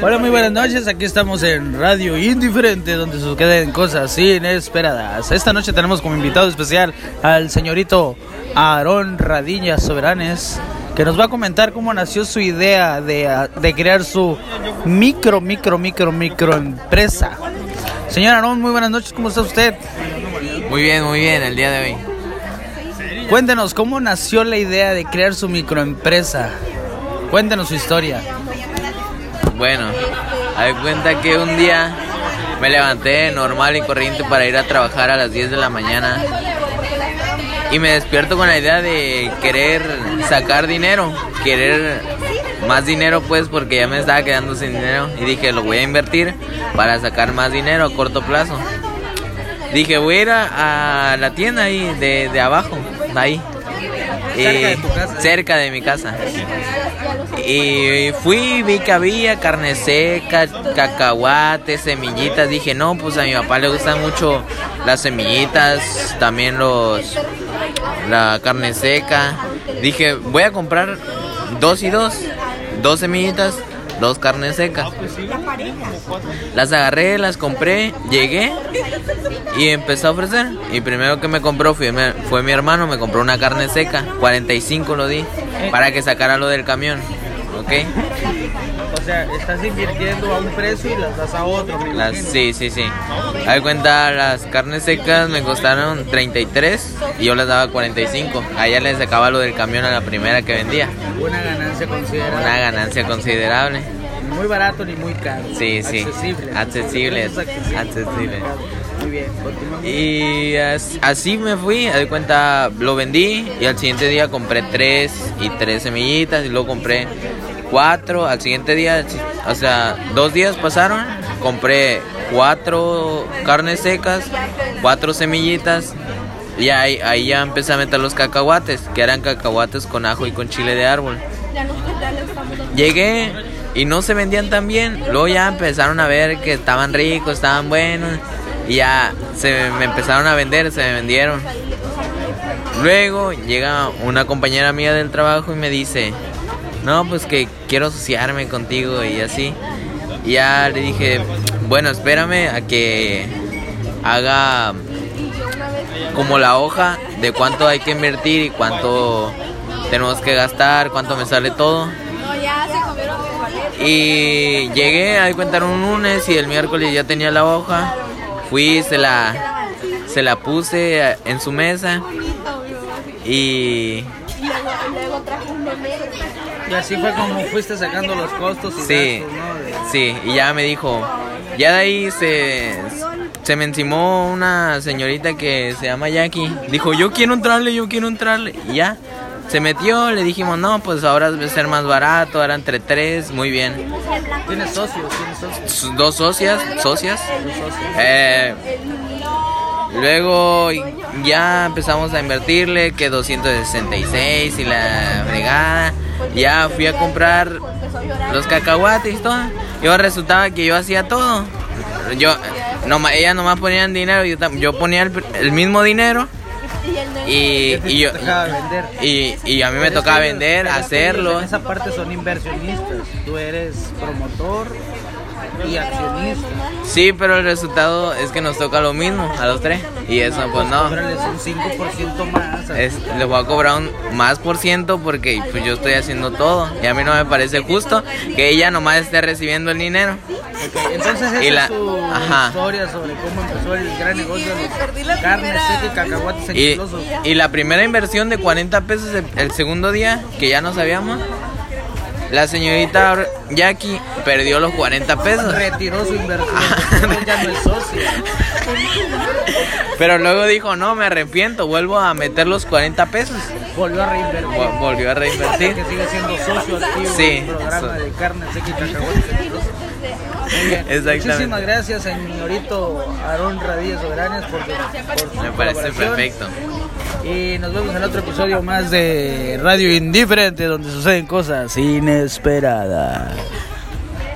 Hola, muy buenas noches. Aquí estamos en Radio Indiferente, donde suceden cosas inesperadas. Esta noche tenemos como invitado especial al señorito Aarón Radiña Soberanes, que nos va a comentar cómo nació su idea de, de crear su micro, micro, micro, micro empresa. Señor Aarón, muy buenas noches. ¿Cómo está usted? Muy bien, muy bien, el día de hoy. Cuéntenos, ¿cómo nació la idea de crear su microempresa? Cuéntenos su historia. Bueno, a cuenta que un día me levanté normal y corriente para ir a trabajar a las 10 de la mañana y me despierto con la idea de querer sacar dinero, querer más dinero pues porque ya me estaba quedando sin dinero y dije lo voy a invertir para sacar más dinero a corto plazo. Dije voy a ir a, la tienda ahí de, de abajo, ahí. Cerca de tu casa. Cerca de mi casa. Y fui, vi que había carne seca, cacahuates, semillitas. Dije, no, pues a mi papá le gustan mucho las semillitas, también los la carne seca. Dije, voy a comprar dos y dos, dos semillitas, dos carnes secas. Las agarré, las compré, llegué y empezó a ofrecer. Y primero que me compró fue, fue mi hermano, me compró una carne seca, 45 lo di, para que sacara lo del camión. ¿Ok? O sea, estás invirtiendo a un precio y las das a otro. me Las, sí, sí, sí. Hay cuenta, las carnes secas me costaron 33 y yo les daba 45. A ella le sacaba lo del camión a la primera que vendía. Una ganancia considerable. Una ganancia considerable. Muy barato ni muy caro. Sí, sí. Accesible. Accesible, Es accesible. accesible. Muy bien. Y as- así me fui, de cuenta, lo vendí y al siguiente día compré tres y tres semillitas y luego compré cuatro. Al siguiente día, o sea, dos días pasaron, compré cuatro carnes secas, cuatro semillitas y ahí, ahí ya empecé a meter los cacahuates, que eran cacahuates con ajo y con chile de árbol. Llegué y no se vendían tan bien. Luego ya empezaron a ver que estaban ricos, estaban buenos. Y ya se me empezaron a vender, se me vendieron. Luego llega una compañera mía del trabajo y me dice, no, pues que quiero asociarme contigo y así. Ya le dije, bueno, espérame a que haga como la hoja de cuánto hay que invertir y cuánto tenemos que gastar, cuánto me sale todo. Y llegué a cuentar un lunes y el miércoles ya tenía la hoja. Fui, se la, se la puse en su mesa y Y así fue como fuiste sacando los costos y sí, gastos, ¿no? De- sí, y ya me dijo, ya de ahí se, se me encimó una señorita que se llama Jackie. Dijo, yo quiero entrarle, yo quiero entrarle. Y ya, se metió, le dijimos, no, pues ahora debe ser más barato, ahora entre tres, muy bien. ¿Tienes socios? ¿Tienes socios? Dos socias, socias. ¿Tus socios? Eh, luego ya empezamos a invertirle que 266 y la fregada. Ya fui a comprar los cacahuates y todo. Y ahora resultaba que yo hacía todo. Yo, no, ella nomás ponía el dinero, yo, yo ponía el, el mismo dinero. Y, y yo, y, y a mí me tocaba vender, hacerlo. En esa parte son inversionistas. Tú eres promotor y accionista. Sí, pero el resultado es que nos toca lo mismo a los tres. Y eso, pues no. Un 5% más. Es, les voy a cobrar un más por ciento porque pues yo estoy haciendo todo y a mí no me parece justo que ella nomás esté recibiendo el dinero. Entonces esa Y la- es su ajá. historia sobre cómo empezó el gran negocio de los carnes secas y cacahuates Y, enchilosos. Y la primera inversión de 40 pesos el, segundo día, que ya no sabíamos, la señorita Jackie perdió los 40 pesos. Retiró su inversión. Entonces ya no es socio. Pero luego dijo, no, me arrepiento, vuelvo a meter los 40 pesos. Volvió a reinvertir. Vol- Volvió a reinvertir. Que sigue siendo socio activo Sí, del programa so- de y. Exactamente. Muchísimas gracias, señorito Aarón Radillas Soberanes, por, su- por su Me parece perfecto. Y nos vemos en otro episodio más de Radio Indiferente, donde suceden cosas inesperadas.